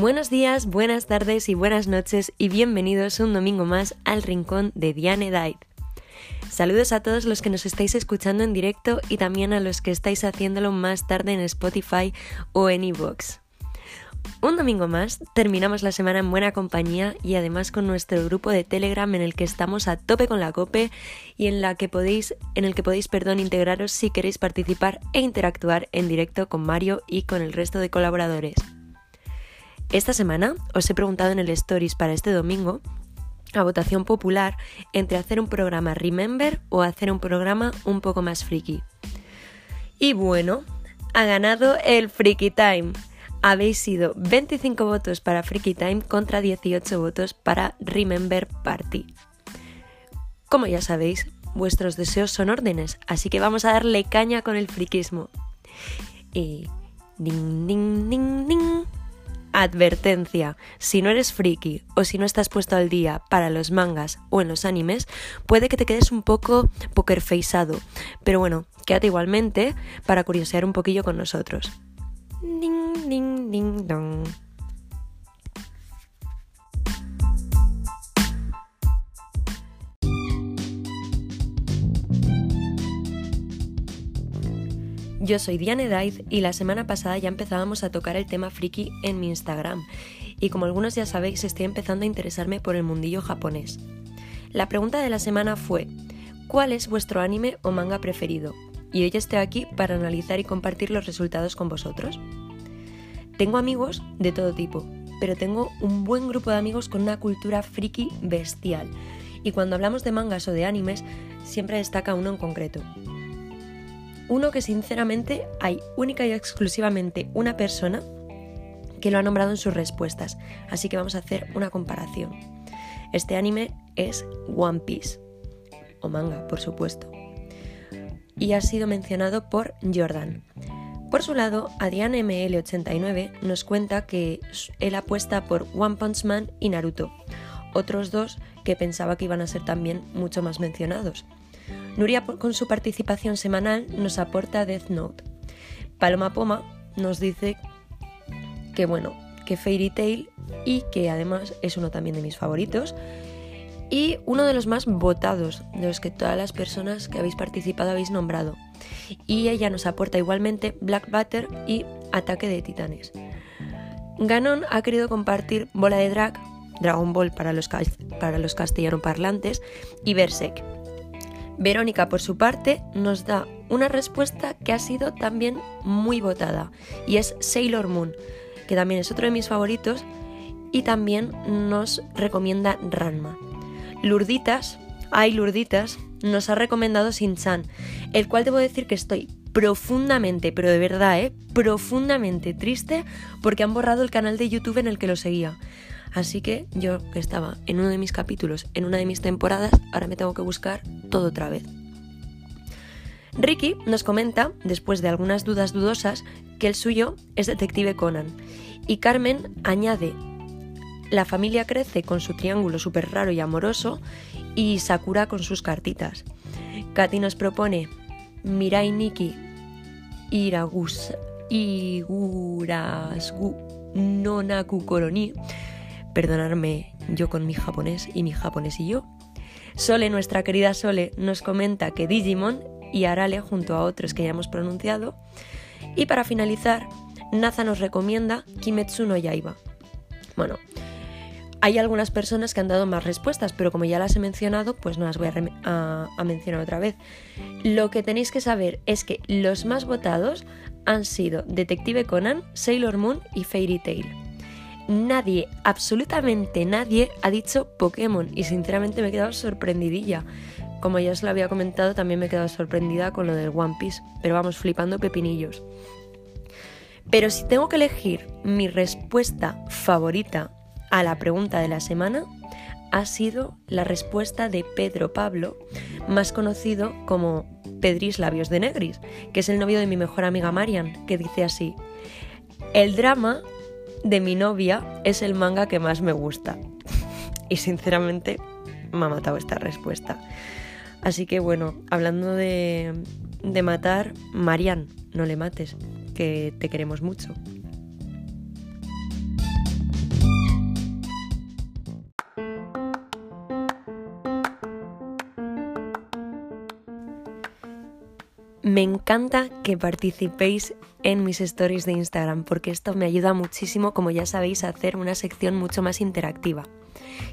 Buenos días, buenas tardes y buenas noches y bienvenidos un domingo más al rincón de Diane Died. Saludos a todos los que nos estáis escuchando en directo y también a los que estáis haciéndolo más tarde en Spotify o en iVoox. Un domingo más, terminamos la semana en buena compañía y además con nuestro grupo de Telegram en el que estamos a tope con la cope y en, la que podéis, en el que podéis perdón, integraros si queréis participar e interactuar en directo con Mario y con el resto de colaboradores. Esta semana os he preguntado en el Stories para este domingo a votación popular entre hacer un programa Remember o hacer un programa un poco más friki. Y bueno, ha ganado el Freaky Time. Habéis sido 25 votos para Freaky Time contra 18 votos para Remember Party. Como ya sabéis, vuestros deseos son órdenes, así que vamos a darle caña con el friquismo. Y... Ding, ding, ding, ding. Advertencia, si no eres friki o si no estás puesto al día para los mangas o en los animes, puede que te quedes un poco pokerfaceado, pero bueno, quédate igualmente para curiosear un poquillo con nosotros. Ding, ding, ding, dong. Yo soy Diane Daid y la semana pasada ya empezábamos a tocar el tema friki en mi Instagram y como algunos ya sabéis estoy empezando a interesarme por el mundillo japonés. La pregunta de la semana fue ¿cuál es vuestro anime o manga preferido? Y hoy estoy aquí para analizar y compartir los resultados con vosotros. Tengo amigos de todo tipo, pero tengo un buen grupo de amigos con una cultura friki bestial y cuando hablamos de mangas o de animes siempre destaca uno en concreto. Uno que sinceramente hay única y exclusivamente una persona que lo ha nombrado en sus respuestas, así que vamos a hacer una comparación. Este anime es One Piece, o manga, por supuesto, y ha sido mencionado por Jordan. Por su lado, Adrián ML89 nos cuenta que él apuesta por One Punch Man y Naruto, otros dos que pensaba que iban a ser también mucho más mencionados. Nuria, con su participación semanal, nos aporta Death Note. Paloma Poma nos dice que, bueno, que Fairy Tail y que además es uno también de mis favoritos y uno de los más votados, de los que todas las personas que habéis participado habéis nombrado. Y ella nos aporta igualmente Black Butter y Ataque de Titanes. Ganon ha querido compartir Bola de Drag, Dragon Ball para los, para los castellano parlantes, y Berserk. Verónica, por su parte, nos da una respuesta que ha sido también muy votada y es Sailor Moon, que también es otro de mis favoritos y también nos recomienda Ranma. Lurditas, ay Lurditas, nos ha recomendado Shin-chan, el cual debo decir que estoy profundamente, pero de verdad, ¿eh? profundamente triste porque han borrado el canal de YouTube en el que lo seguía. Así que yo que estaba en uno de mis capítulos, en una de mis temporadas, ahora me tengo que buscar todo otra vez. Ricky nos comenta, después de algunas dudas dudosas, que el suyo es Detective Conan. Y Carmen añade, la familia crece con su triángulo súper raro y amoroso y Sakura con sus cartitas. Katy nos propone Mirai Nikki Iragus Igurasgu Nonaku Koroni perdonarme yo con mi japonés y mi japonés y yo. Sole, nuestra querida Sole, nos comenta que Digimon y Arale junto a otros que ya hemos pronunciado. Y para finalizar, Naza nos recomienda Kimetsu no Yaiba. Bueno, hay algunas personas que han dado más respuestas, pero como ya las he mencionado, pues no las voy a, a, mencionar otra vez. Lo que tenéis que saber es que los más votados han sido Detective Conan, Sailor Moon y Fairy Tail nadie, absolutamente nadie ha dicho Pokémon y sinceramente me he quedado sorprendidilla. Como ya os lo había comentado, también me he quedado sorprendida con lo del One Piece, pero vamos flipando pepinillos. Pero si tengo que elegir mi respuesta favorita a la pregunta de la semana, ha sido la respuesta de Pedro Pablo, más conocido como Pedris Labios de Negris, que es el novio de mi mejor amiga Marian, que dice así, el drama de mi novia es el manga que más me gusta. y sinceramente me ha matado esta respuesta. Así que bueno, hablando de, de matar, Marian, no le mates, que te queremos mucho. Me encanta que participéis en mis stories de Instagram porque esto me ayuda muchísimo, como ya sabéis, a hacer una sección mucho más interactiva.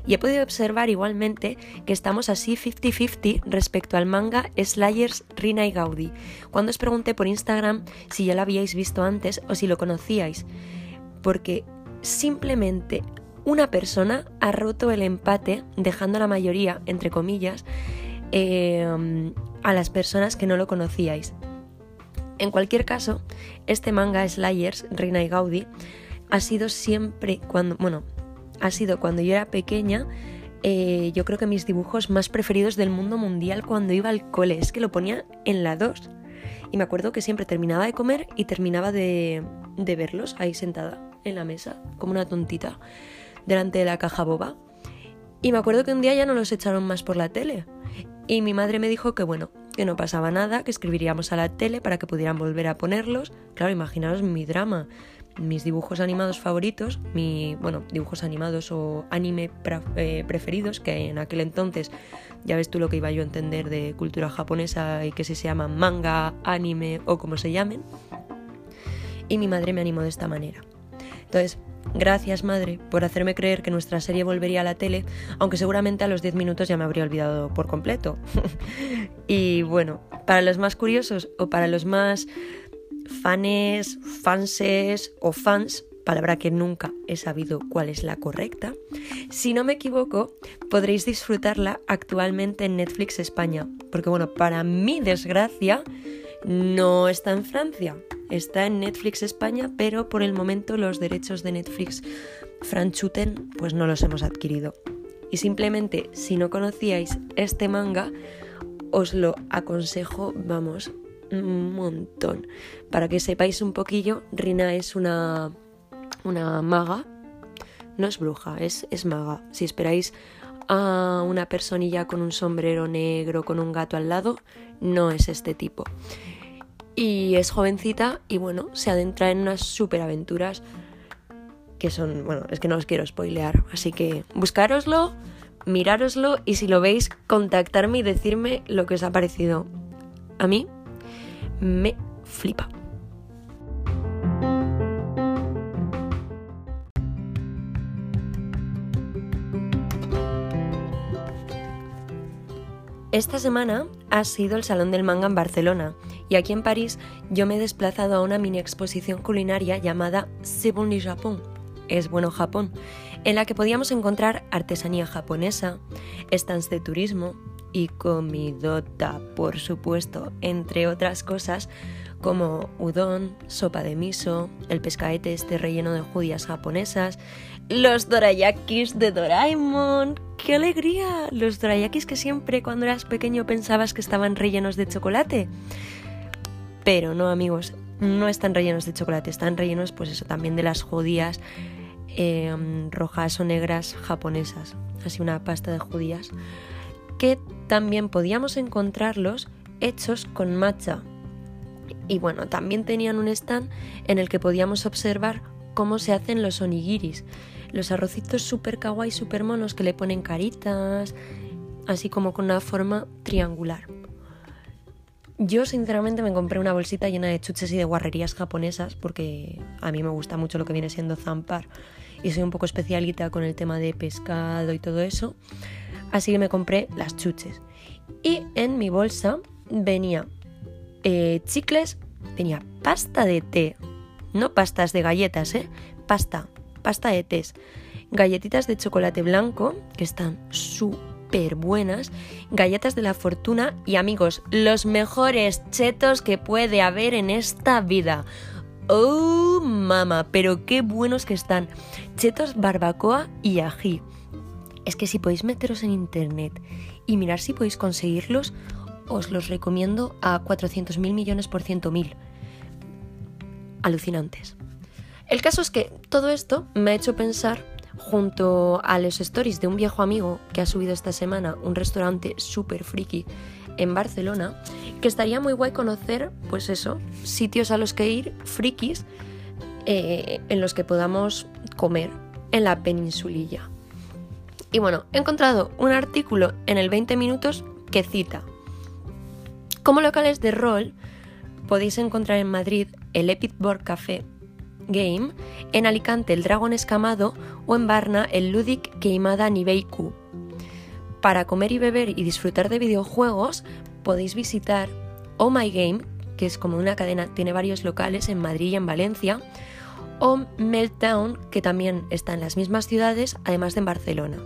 Y he podido observar igualmente que estamos así 50-50 respecto al manga Slayers Rina y Gaudi, cuando os pregunté por Instagram si ya lo habíais visto antes o si lo conocíais, porque simplemente una persona ha roto el empate dejando a la mayoría, entre comillas, eh, a las personas que no lo conocíais. En cualquier caso, este manga Slayers, Reina y Gaudi, ha sido siempre cuando, bueno, ha sido cuando yo era pequeña, eh, yo creo que mis dibujos más preferidos del mundo mundial cuando iba al cole, es que lo ponía en la 2. Y me acuerdo que siempre terminaba de comer y terminaba de, de verlos ahí sentada en la mesa, como una tontita, delante de la caja boba. Y me acuerdo que un día ya no los echaron más por la tele. Y mi madre me dijo que bueno, que no pasaba nada, que escribiríamos a la tele para que pudieran volver a ponerlos. Claro, imaginaros mi drama, mis dibujos animados favoritos, mi, bueno, dibujos animados o anime eh, preferidos, que en aquel entonces ya ves tú lo que iba yo a entender de cultura japonesa y que si se llaman manga, anime o como se llamen. Y mi madre me animó de esta manera. Entonces, Gracias, madre, por hacerme creer que nuestra serie volvería a la tele, aunque seguramente a los 10 minutos ya me habría olvidado por completo. y bueno, para los más curiosos o para los más fanes, fanses o fans, palabra que nunca he sabido cuál es la correcta, si no me equivoco, podréis disfrutarla actualmente en Netflix España, porque bueno, para mi desgracia, no está en Francia, está en Netflix España, pero por el momento los derechos de Netflix Franchuten pues no los hemos adquirido. Y simplemente si no conocíais este manga, os lo aconsejo, vamos, un montón. Para que sepáis un poquillo, Rina es una, una maga, no es bruja, es, es maga. Si esperáis a una personilla con un sombrero negro, con un gato al lado, no es este tipo y es jovencita y bueno, se adentra en unas superaventuras que son, bueno, es que no os quiero spoilear, así que buscároslo, mirároslo y si lo veis, contactarme y decirme lo que os ha parecido. A mí me flipa. Esta semana ha sido el Salón del Manga en Barcelona y aquí en París yo me he desplazado a una mini exposición culinaria llamada C'est bon le Japon, es bueno Japón, en la que podíamos encontrar artesanía japonesa, stands de turismo y comidota, por supuesto, entre otras cosas como udon, sopa de miso, el pescaete este relleno de judías japonesas, los dorayakis de Doraemon. ¡Qué alegría! Los dorayakis que siempre cuando eras pequeño pensabas que estaban rellenos de chocolate. Pero no, amigos, no están rellenos de chocolate, están rellenos, pues eso, también de las judías em, rojas o negras japonesas. Así una pasta de judías. Que también podíamos encontrarlos hechos con matcha. Y bueno, también tenían un stand en el que podíamos observar cómo se hacen los onigiris los arrocitos super kawaii, super monos que le ponen caritas, así como con una forma triangular. Yo sinceramente me compré una bolsita llena de chuches y de guarrerías japonesas porque a mí me gusta mucho lo que viene siendo zampar y soy un poco especialita con el tema de pescado y todo eso. Así que me compré las chuches. Y en mi bolsa venía eh, chicles, venía pasta de té, no pastas de galletas, ¿eh? Pasta, pasta de tés, galletitas de chocolate blanco, que están súper buenas, galletas de la fortuna y amigos, los mejores chetos que puede haber en esta vida. ¡Oh, mama! Pero qué buenos que están. Chetos barbacoa y ají. Es que si podéis meteros en internet y mirar si podéis conseguirlos, os los recomiendo a 400.000 millones por ciento mil. Alucinantes. El caso es que todo esto me ha hecho pensar, junto a los stories de un viejo amigo que ha subido esta semana un restaurante súper friki en Barcelona, que estaría muy guay conocer, pues eso, sitios a los que ir, frikis, eh, en los que podamos comer en la peninsulilla. Y bueno, he encontrado un artículo en el 20 minutos que cita, como locales de rol podéis encontrar en Madrid el Epic Board Café Game, en Alicante el Dragon Escamado o en Varna el Ludic Queimada Q. Para comer y beber y disfrutar de videojuegos podéis visitar Oh My Game, que es como una cadena, tiene varios locales en Madrid y en Valencia, o Meltdown, que también está en las mismas ciudades, además de en Barcelona.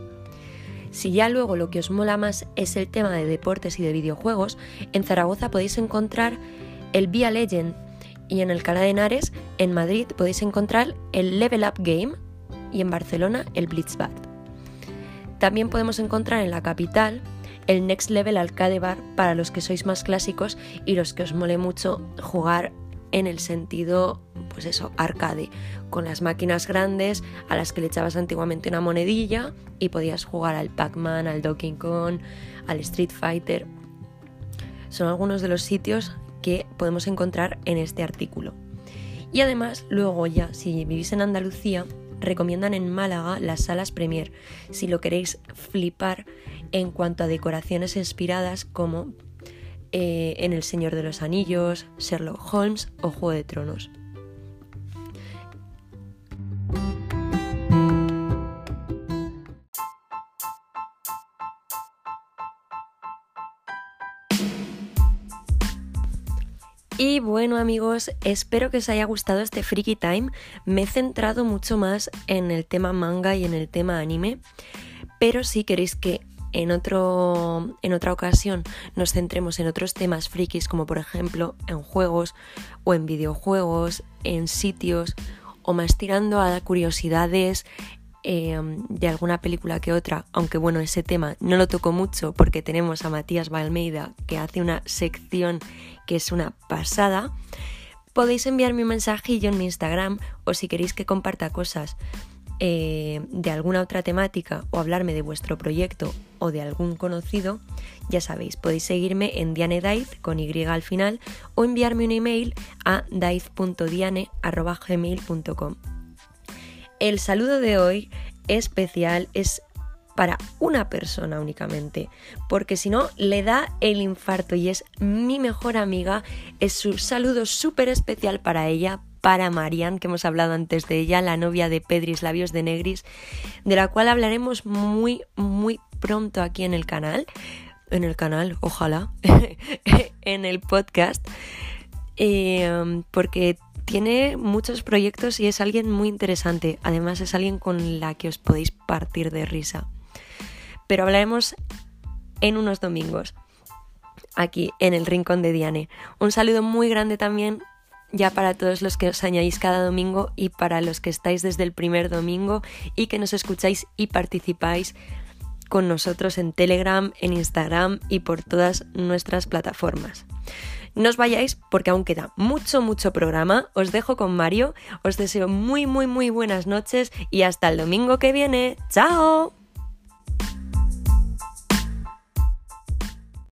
Si ya luego lo que os mola más es el tema de deportes y de videojuegos, en Zaragoza podéis encontrar el Via Legend y en el Cala de Henares, en Madrid, podéis encontrar el Level Up Game y en Barcelona el Blitzbad. También podemos encontrar en la capital el Next Level Arcade Bar para los que sois más clásicos y los que os mole mucho jugar en el sentido, pues eso, arcade, con las máquinas grandes a las que le echabas antiguamente una monedilla y podías jugar al Pac-Man, al Donkey Kong, al Street Fighter. Son algunos de los sitios que podemos encontrar en este artículo. Y además, luego ya, si vivís en Andalucía, recomiendan en Málaga las salas Premier, si lo queréis flipar en cuanto a decoraciones inspiradas como eh, en El Señor de los Anillos, Sherlock Holmes o Juego de Tronos. Y bueno amigos, espero que os haya gustado este Freaky Time. Me he centrado mucho más en el tema manga y en el tema anime, pero si queréis que en, otro, en otra ocasión nos centremos en otros temas frikis como por ejemplo en juegos o en videojuegos, en sitios o más tirando a curiosidades Em, de alguna película que otra, aunque bueno, ese tema no lo toco mucho porque tenemos a Matías Balmeida que hace una sección que es una pasada, podéis enviarme un mensajillo en mi Instagram o si queréis que comparta cosas eh, de alguna otra temática o hablarme de vuestro proyecto o de algún conocido, ya sabéis, podéis seguirme en Diane con Y al final o enviarme un email a daiz.diane.gmail.com. El saludo de hoy especial es para una persona únicamente, porque si no le da el infarto y es mi mejor amiga, es su saludo súper especial para ella, para Marian, que hemos hablado antes de ella, la novia de Pedris Labios de Negris, de la cual hablaremos muy, muy pronto aquí en el canal, en el canal, ojalá, en el podcast, eh, porque tiene muchos proyectos y es alguien muy interesante. Además es alguien con la que os podéis partir de risa. Pero hablaremos en unos domingos, aquí en el Rincón de Diane. Un saludo muy grande también ya para todos los que os añadís cada domingo y para los que estáis desde el primer domingo y que nos escucháis y participáis con nosotros en Telegram, en Instagram y por todas nuestras plataformas. No os vayáis porque aún queda mucho, mucho programa. Os dejo con Mario. Os deseo muy, muy, muy buenas noches y hasta el domingo que viene. ¡Chao!